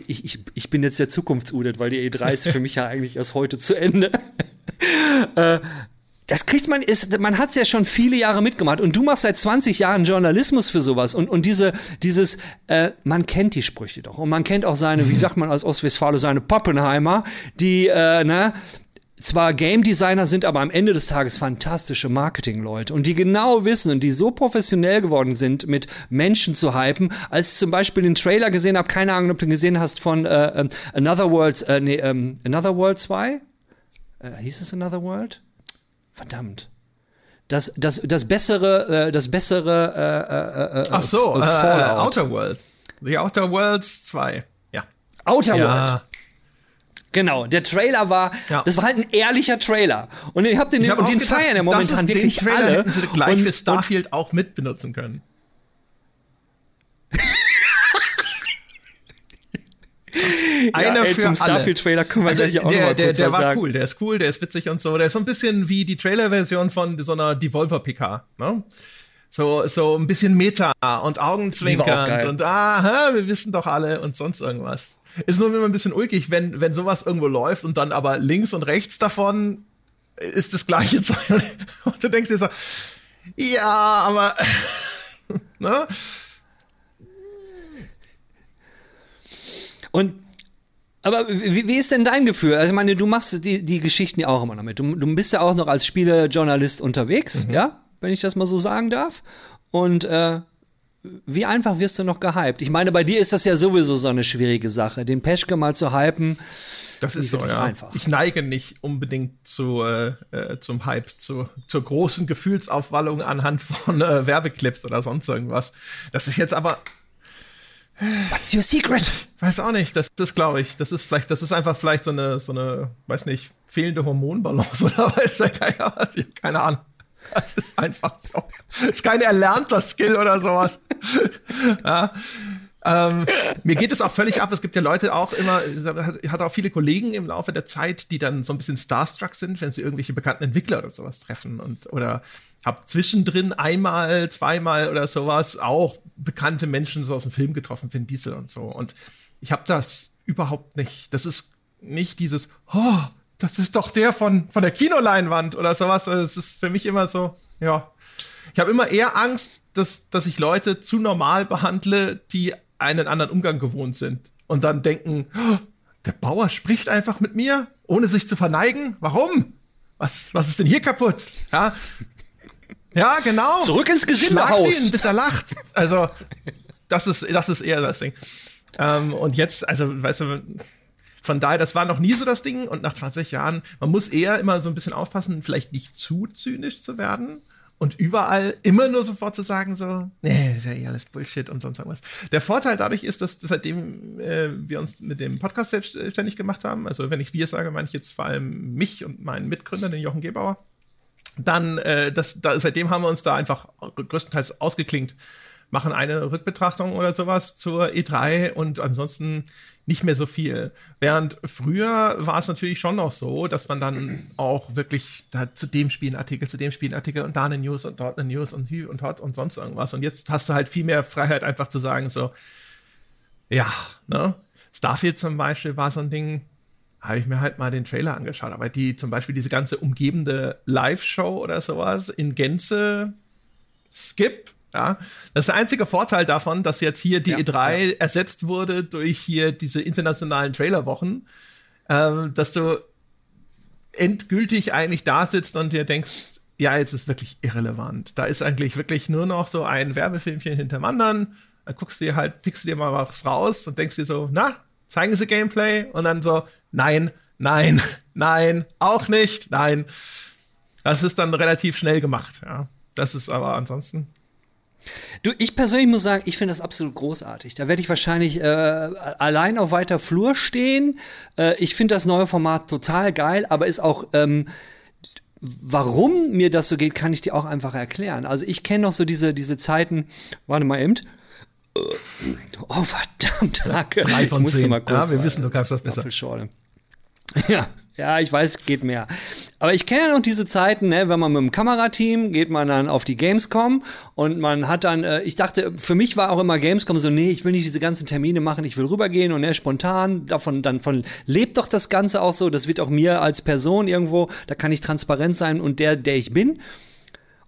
Ich, ich, ich bin jetzt der Zukunftsudet, weil die E3 ist für mich ja eigentlich erst heute zu Ende. (laughs) äh, das kriegt man, ist, man hat es ja schon viele Jahre mitgemacht. Und du machst seit 20 Jahren Journalismus für sowas. Und, und diese, dieses, äh, man kennt die Sprüche doch. Und man kennt auch seine, wie sagt man als Ostwestfale, seine Pappenheimer, die, äh, ne, zwar Game Designer sind, aber am Ende des Tages fantastische Marketingleute. Und die genau wissen und die so professionell geworden sind, mit Menschen zu hypen, als ich zum Beispiel den Trailer gesehen habe, keine Ahnung, ob du gesehen hast von äh, ähm, Another World, äh, nee, ähm, Another World 2? Äh, hieß es Another World? Verdammt. Das, das, das bessere, äh, das bessere äh, äh, äh Ach so, äh, äh, Outer World. The Outer Worlds 2. Ja. Outer ja. World. Genau, der Trailer war, ja. das war halt ein ehrlicher Trailer. Und ich hab den, ich hab und den gedacht, feiern ja momentan wirklich den Trailer alle. hätten sie gleich und, für Starfield auch mitbenutzen können. (laughs) Einer ja, ey, für zum Starfield-Trailer können wir also gleich auch der, noch der, der war sagen. cool, der ist cool, der ist witzig und so. Der ist so ein bisschen wie die Trailer-Version von so einer Devolver-PK. Ne? So, so ein bisschen Meta und Augenzwinkernd und aha, wir wissen doch alle und sonst irgendwas. Ist nur immer ein bisschen ulkig, wenn, wenn sowas irgendwo läuft und dann aber links und rechts davon ist das gleiche (laughs) Zeug. Und du denkst dir so, ja, aber (laughs) ne? Und aber wie, wie ist denn dein Gefühl? Also ich meine, du machst die, die Geschichten ja auch immer noch mit. Du, du bist ja auch noch als Spielejournalist unterwegs, mhm. ja, wenn ich das mal so sagen darf. Und äh, wie einfach wirst du noch gehypt? Ich meine, bei dir ist das ja sowieso so eine schwierige Sache, den Peschke mal zu hypen. Das ist so, ja. Einfach. Ich neige nicht unbedingt zu, äh, äh, zum Hype, zu, zur großen Gefühlsaufwallung anhand von äh, Werbeclips oder sonst irgendwas. Das ist jetzt aber What's your secret? Weiß auch nicht. Das, das glaube ich. Das ist vielleicht, das ist einfach vielleicht so eine, so eine, weiß nicht, fehlende Hormonbalance (laughs) oder weiß der Geier was. Ich keine Ahnung. Das ist einfach so. Das ist kein erlernter Skill oder sowas. (laughs) ja. Ähm, mir geht es auch völlig ab. Es gibt ja Leute auch immer, ich hatte auch viele Kollegen im Laufe der Zeit, die dann so ein bisschen starstruck sind, wenn sie irgendwelche bekannten Entwickler oder sowas treffen und oder hab zwischendrin einmal, zweimal oder sowas auch bekannte Menschen so aus dem Film getroffen, Vin Diesel und so. Und ich habe das überhaupt nicht. Das ist nicht dieses, oh, das ist doch der von, von der Kinoleinwand oder sowas. Es ist für mich immer so, ja. Ich habe immer eher Angst, dass, dass ich Leute zu normal behandle, die einen anderen Umgang gewohnt sind. Und dann denken, oh, der Bauer spricht einfach mit mir, ohne sich zu verneigen. Warum? Was, was ist denn hier kaputt? Ja, ja, genau. Zurück ins Gesindehaus. ihn, bis er lacht. Also, das ist, das ist eher das Ding. Ähm, und jetzt, also, weißt du, von daher, das war noch nie so das Ding. Und nach 20 Jahren, man muss eher immer so ein bisschen aufpassen, vielleicht nicht zu zynisch zu werden. Und überall immer nur sofort zu sagen, so, nee, ist ja eh alles Bullshit und sonst irgendwas. Der Vorteil dadurch ist, dass seitdem äh, wir uns mit dem Podcast selbstständig gemacht haben, also wenn ich wir sage, meine ich jetzt vor allem mich und meinen Mitgründer, den Jochen Gebauer, dann, äh, das, da, seitdem haben wir uns da einfach größtenteils ausgeklingt, machen eine Rückbetrachtung oder sowas zur E3 und ansonsten nicht mehr so viel. Während früher war es natürlich schon noch so, dass man dann auch wirklich da zu dem Spiel einen Artikel, zu dem Spiel einen Artikel und da eine News und dort eine News und hier und dort und sonst irgendwas. Und jetzt hast du halt viel mehr Freiheit, einfach zu sagen, so, ja, ne? Starfield zum Beispiel war so ein Ding, habe ich mir halt mal den Trailer angeschaut. Aber die zum Beispiel diese ganze umgebende Live-Show oder sowas in Gänze skip. Ja, das ist der einzige Vorteil davon, dass jetzt hier die ja, E3 ja. ersetzt wurde durch hier diese internationalen Trailerwochen, ähm, dass du endgültig eigentlich da sitzt und dir denkst, ja, jetzt ist wirklich irrelevant. Da ist eigentlich wirklich nur noch so ein Werbefilmchen hinterm anderen dann guckst du dir halt, pickst du dir mal was raus und denkst dir so, na, zeigen sie Gameplay? Und dann so, nein, nein, (laughs) nein, auch nicht, nein. Das ist dann relativ schnell gemacht, ja. Das ist aber ansonsten. Du, ich persönlich muss sagen, ich finde das absolut großartig. Da werde ich wahrscheinlich äh, allein auf weiter Flur stehen. Äh, ich finde das neue Format total geil, aber ist auch ähm, warum mir das so geht, kann ich dir auch einfach erklären. Also ich kenne noch so diese, diese Zeiten, warte mal eben. Oh, verdammt, danke. Drei von ich zehn. Mal kurz ja, wir wissen, du kannst das besser. (laughs) Ja, ja, ich weiß, geht mehr. Aber ich kenne ja noch diese Zeiten, ne, wenn man mit dem Kamerateam geht man dann auf die Gamescom und man hat dann, äh, ich dachte, für mich war auch immer Gamescom so, nee, ich will nicht diese ganzen Termine machen, ich will rübergehen und ne, spontan, davon, dann von lebt doch das Ganze auch so, das wird auch mir als Person irgendwo, da kann ich transparent sein und der, der ich bin.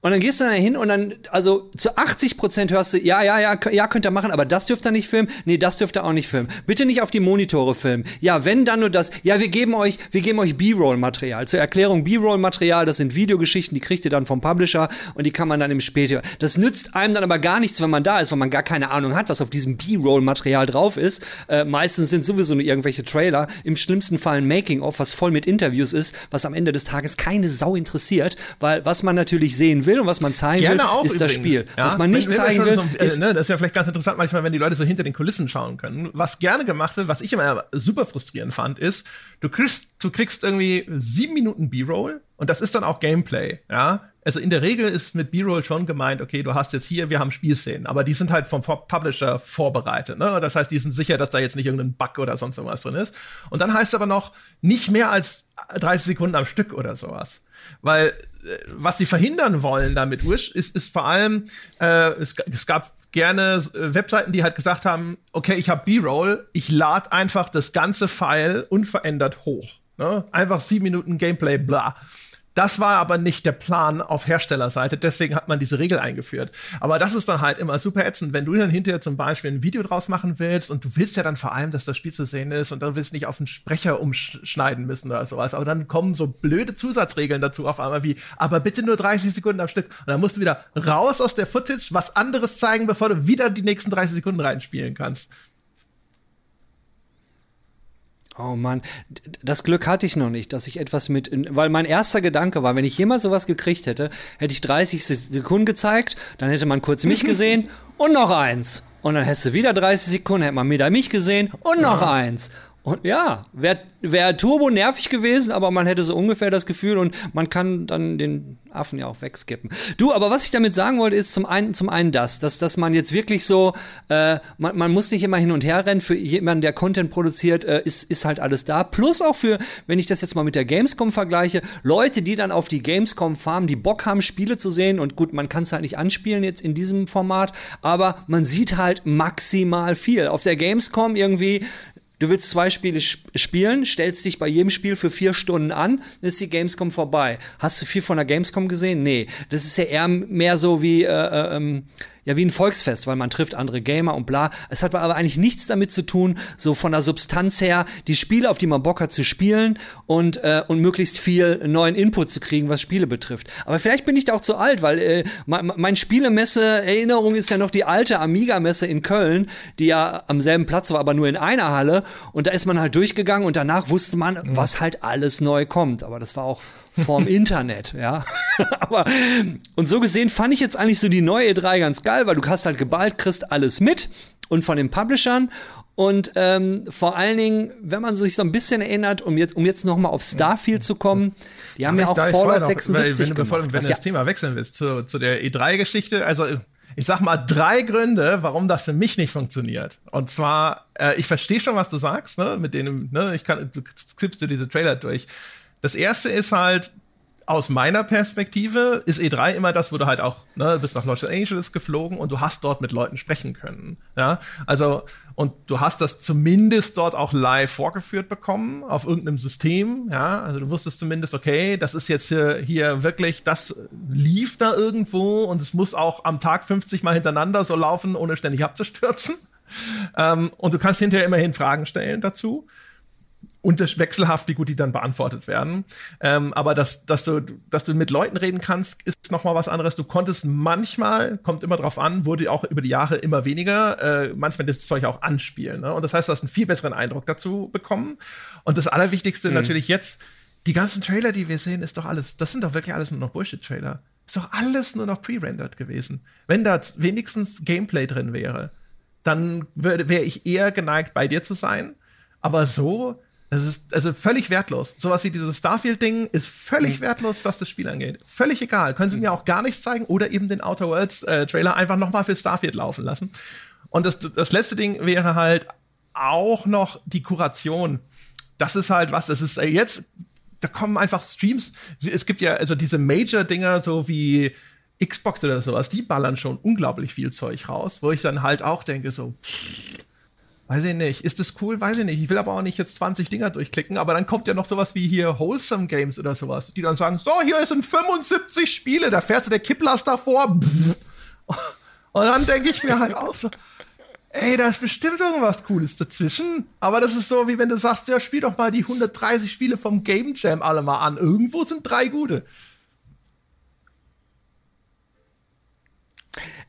Und dann gehst du da hin und dann, also zu 80 Prozent hörst du, ja, ja, ja, ja, könnt ihr machen, aber das dürft ihr nicht filmen. Nee, das dürft ihr auch nicht filmen. Bitte nicht auf die Monitore filmen. Ja, wenn dann nur das. Ja, wir geben euch, wir geben euch B-Roll-Material. Zur Erklärung B-Roll-Material, das sind Videogeschichten, die kriegt ihr dann vom Publisher und die kann man dann im Später. Das nützt einem dann aber gar nichts, wenn man da ist, weil man gar keine Ahnung hat, was auf diesem B-Roll-Material drauf ist. Äh, meistens sind sowieso nur irgendwelche Trailer. Im schlimmsten Fall ein Making-of, was voll mit Interviews ist, was am Ende des Tages keine Sau interessiert, weil was man natürlich sehen will, will und was man zeigen Gerne will, auch ist das übrigens. Spiel. Ja? Was man nicht wenn, wenn zeigen will, so, äh, ist ne, das ist ja vielleicht ganz interessant manchmal, wenn die Leute so hinter den Kulissen schauen können. Was gerne gemacht wird, was ich immer super frustrierend fand, ist, du kriegst, du kriegst irgendwie sieben Minuten B-Roll und das ist dann auch Gameplay, ja. Also in der Regel ist mit B-Roll schon gemeint, okay, du hast jetzt hier, wir haben Spielszenen, aber die sind halt vom Publisher vorbereitet. Ne? Das heißt, die sind sicher, dass da jetzt nicht irgendein Bug oder sonst irgendwas drin ist. Und dann heißt es aber noch nicht mehr als 30 Sekunden am Stück oder sowas. Weil äh, was sie verhindern wollen damit, Wish, ist, ist vor allem, äh, es, es gab gerne äh, Webseiten, die halt gesagt haben, okay, ich habe B-Roll, ich lade einfach das ganze File unverändert hoch. Ne? Einfach sieben Minuten Gameplay, bla. Das war aber nicht der Plan auf Herstellerseite, deswegen hat man diese Regel eingeführt. Aber das ist dann halt immer super ätzend, wenn du dann hinterher zum Beispiel ein Video draus machen willst und du willst ja dann vor allem, dass das Spiel zu sehen ist und dann willst du nicht auf den Sprecher umschneiden müssen oder sowas. Aber dann kommen so blöde Zusatzregeln dazu auf einmal wie, aber bitte nur 30 Sekunden am Stück. Und dann musst du wieder raus aus der Footage, was anderes zeigen, bevor du wieder die nächsten 30 Sekunden reinspielen kannst. Oh Mann, das Glück hatte ich noch nicht, dass ich etwas mit, weil mein erster Gedanke war, wenn ich jemals sowas gekriegt hätte, hätte ich 30 Sekunden gezeigt, dann hätte man kurz mich gesehen und noch eins. Und dann hättest du wieder 30 Sekunden, hätte man wieder mich gesehen und noch ja. eins. Und ja, wäre wär turbo nervig gewesen, aber man hätte so ungefähr das Gefühl und man kann dann den Affen ja auch wegskippen. Du, aber was ich damit sagen wollte, ist zum einen, zum einen das, dass, dass man jetzt wirklich so, äh, man, man muss nicht immer hin und her rennen. Für jemanden, der Content produziert, äh, ist, ist halt alles da. Plus auch für, wenn ich das jetzt mal mit der Gamescom vergleiche, Leute, die dann auf die Gamescom fahren, die Bock haben, Spiele zu sehen. Und gut, man kann es halt nicht anspielen jetzt in diesem Format, aber man sieht halt maximal viel. Auf der Gamescom irgendwie Du willst zwei Spiele spielen, stellst dich bei jedem Spiel für vier Stunden an, ist die Gamescom vorbei. Hast du viel von der Gamescom gesehen? Nee. Das ist ja eher mehr so wie, äh, äh, ähm, ja wie ein Volksfest, weil man trifft andere Gamer und bla. Es hat aber eigentlich nichts damit zu tun, so von der Substanz her, die Spiele, auf die man Bock hat zu spielen und, äh, und möglichst viel neuen Input zu kriegen, was Spiele betrifft. Aber vielleicht bin ich da auch zu alt, weil äh, mein, mein Spielemesse-Erinnerung ist ja noch die alte Amiga-Messe in Köln, die ja am selben Platz war, aber nur in einer Halle. Und da ist man halt durchgegangen und danach wusste man, mhm. was halt alles neu kommt. Aber das war auch vorm (laughs) Internet, ja. (laughs) Aber und so gesehen fand ich jetzt eigentlich so die neue E3 ganz geil, weil du hast halt geballt, kriegst alles mit und von den Publishern und ähm, vor allen Dingen, wenn man sich so ein bisschen erinnert, um jetzt, um jetzt nochmal auf Starfield zu kommen, die haben ja auch Fallout noch, 76 weil, wenn, bevor, wenn du das ja. Thema wechseln willst zu, zu der E3-Geschichte, also ich sag mal drei Gründe, warum das für mich nicht funktioniert. Und zwar, äh, ich verstehe schon, was du sagst, ne, mit denen, ne, ich kann, du skippst du diese Trailer durch. Das erste ist halt, aus meiner Perspektive ist E3 immer das, wo du halt auch, ne, bist nach Los Angeles geflogen und du hast dort mit Leuten sprechen können. Ja, also, und du hast das zumindest dort auch live vorgeführt bekommen, auf irgendeinem System. Ja, also du wusstest zumindest, okay, das ist jetzt hier, hier wirklich, das lief da irgendwo und es muss auch am Tag 50 Mal hintereinander so laufen, ohne ständig abzustürzen. Ähm, und du kannst hinterher immerhin Fragen stellen dazu. Wechselhaft, wie gut die dann beantwortet werden. Ähm, aber dass, dass, du, dass du mit Leuten reden kannst, ist noch mal was anderes. Du konntest manchmal, kommt immer drauf an, wurde auch über die Jahre immer weniger, äh, manchmal das Zeug auch anspielen. Ne? Und das heißt, du hast einen viel besseren Eindruck dazu bekommen. Und das Allerwichtigste mhm. natürlich jetzt, die ganzen Trailer, die wir sehen, ist doch alles, das sind doch wirklich alles nur noch Bullshit-Trailer. Ist doch alles nur noch pre-rendered gewesen. Wenn da wenigstens Gameplay drin wäre, dann wäre ich eher geneigt, bei dir zu sein. Aber so, das ist also völlig wertlos. Sowas wie dieses Starfield-Ding ist völlig mhm. wertlos, was das Spiel angeht. Völlig egal. Können sie mir auch gar nichts zeigen oder eben den Outer Worlds-Trailer äh, einfach nochmal für Starfield laufen lassen. Und das, das letzte Ding wäre halt auch noch die Kuration. Das ist halt was, das ist äh, jetzt da kommen einfach Streams. Es gibt ja also diese Major-Dinger, so wie Xbox oder sowas, die ballern schon unglaublich viel Zeug raus, wo ich dann halt auch denke, so, weiß ich nicht, ist das cool? Weiß ich nicht. Ich will aber auch nicht jetzt 20 Dinger durchklicken, aber dann kommt ja noch sowas wie hier Wholesome Games oder sowas, die dann sagen, so, hier sind 75 Spiele, da fährt der Kipplaster vor. Und dann denke ich mir halt auch so, ey, da ist bestimmt irgendwas Cooles dazwischen. Aber das ist so, wie wenn du sagst, ja, spiel doch mal die 130 Spiele vom Game Jam alle mal an. Irgendwo sind drei gute.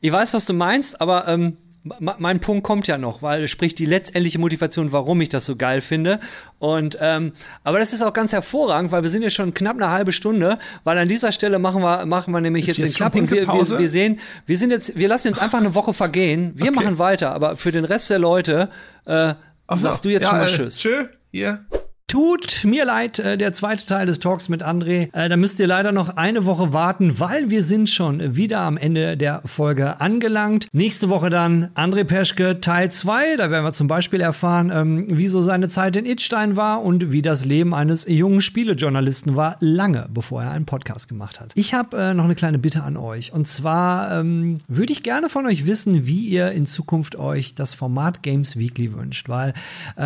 Ich weiß, was du meinst, aber ähm, mein Punkt kommt ja noch, weil sprich die letztendliche Motivation, warum ich das so geil finde. Und ähm, aber das ist auch ganz hervorragend, weil wir sind jetzt schon knapp eine halbe Stunde, weil an dieser Stelle machen wir machen wir nämlich jetzt, jetzt den Klapping. Wir, wir, wir sehen, wir sind jetzt, wir lassen jetzt einfach eine Woche vergehen. Wir okay. machen weiter, aber für den Rest der Leute äh, so. sagst du jetzt ja, schon mal äh, Tschüss. Tschö, hier. Tut mir leid, äh, der zweite Teil des Talks mit André. Äh, da müsst ihr leider noch eine Woche warten, weil wir sind schon wieder am Ende der Folge angelangt. Nächste Woche dann André Peschke Teil 2. Da werden wir zum Beispiel erfahren, ähm, wieso seine Zeit in Itstein war und wie das Leben eines jungen Spielejournalisten war, lange bevor er einen Podcast gemacht hat. Ich habe äh, noch eine kleine Bitte an euch. Und zwar ähm, würde ich gerne von euch wissen, wie ihr in Zukunft euch das Format Games Weekly wünscht. Weil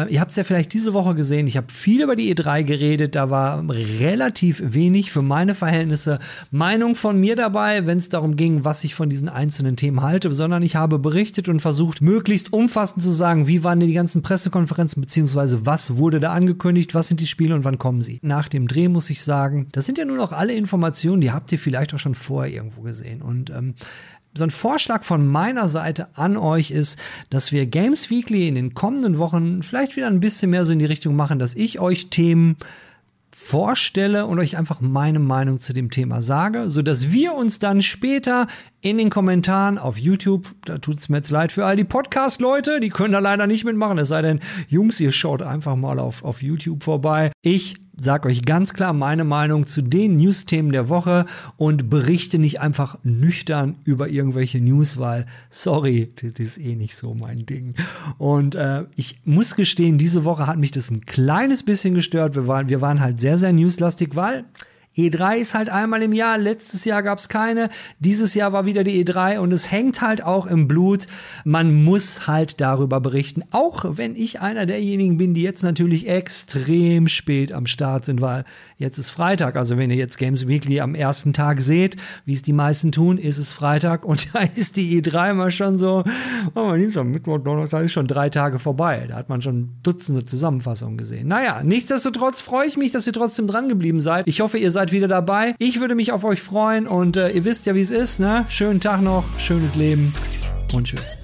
ihr habt es ja vielleicht diese Woche gesehen, ich habe viel über die E3 geredet. Da war relativ wenig für meine Verhältnisse Meinung von mir dabei, wenn es darum ging, was ich von diesen einzelnen Themen halte, sondern ich habe berichtet und versucht, möglichst umfassend zu sagen, wie waren die ganzen Pressekonferenzen, beziehungsweise was wurde da angekündigt, was sind die Spiele und wann kommen sie. Nach dem Dreh muss ich sagen, das sind ja nur noch alle Informationen, die habt ihr vielleicht auch schon vorher irgendwo gesehen. Und ähm, so ein Vorschlag von meiner Seite an euch ist, dass wir Games Weekly in den kommenden Wochen vielleicht wieder ein bisschen mehr so in die Richtung machen, dass ich euch Themen vorstelle und euch einfach meine Meinung zu dem Thema sage, so dass wir uns dann später in den Kommentaren auf YouTube, da tut es mir jetzt leid für all die Podcast-Leute, die können da leider nicht mitmachen, es sei denn, Jungs, ihr schaut einfach mal auf, auf YouTube vorbei. Ich sag euch ganz klar meine Meinung zu den News-Themen der Woche und berichte nicht einfach nüchtern über irgendwelche News, weil, sorry, das ist eh nicht so mein Ding. Und äh, ich muss gestehen, diese Woche hat mich das ein kleines bisschen gestört. Wir waren, wir waren halt sehr, sehr newslastig, weil E3 ist halt einmal im Jahr. Letztes Jahr gab es keine. Dieses Jahr war wieder die E3 und es hängt halt auch im Blut. Man muss halt darüber berichten. Auch wenn ich einer derjenigen bin, die jetzt natürlich extrem spät am Start sind, weil jetzt ist Freitag. Also wenn ihr jetzt Games Weekly am ersten Tag seht, wie es die meisten tun, ist es Freitag und (laughs) da ist die E3 mal schon so, oh, Dienstag, Mittwoch, Donnerstag ist schon drei Tage vorbei. Da hat man schon Dutzende Zusammenfassungen gesehen. Naja, nichtsdestotrotz freue ich mich, dass ihr trotzdem dran geblieben seid. Ich hoffe, ihr seid wieder dabei. Ich würde mich auf euch freuen und äh, ihr wisst ja, wie es ist. Ne? Schönen Tag noch, schönes Leben und tschüss.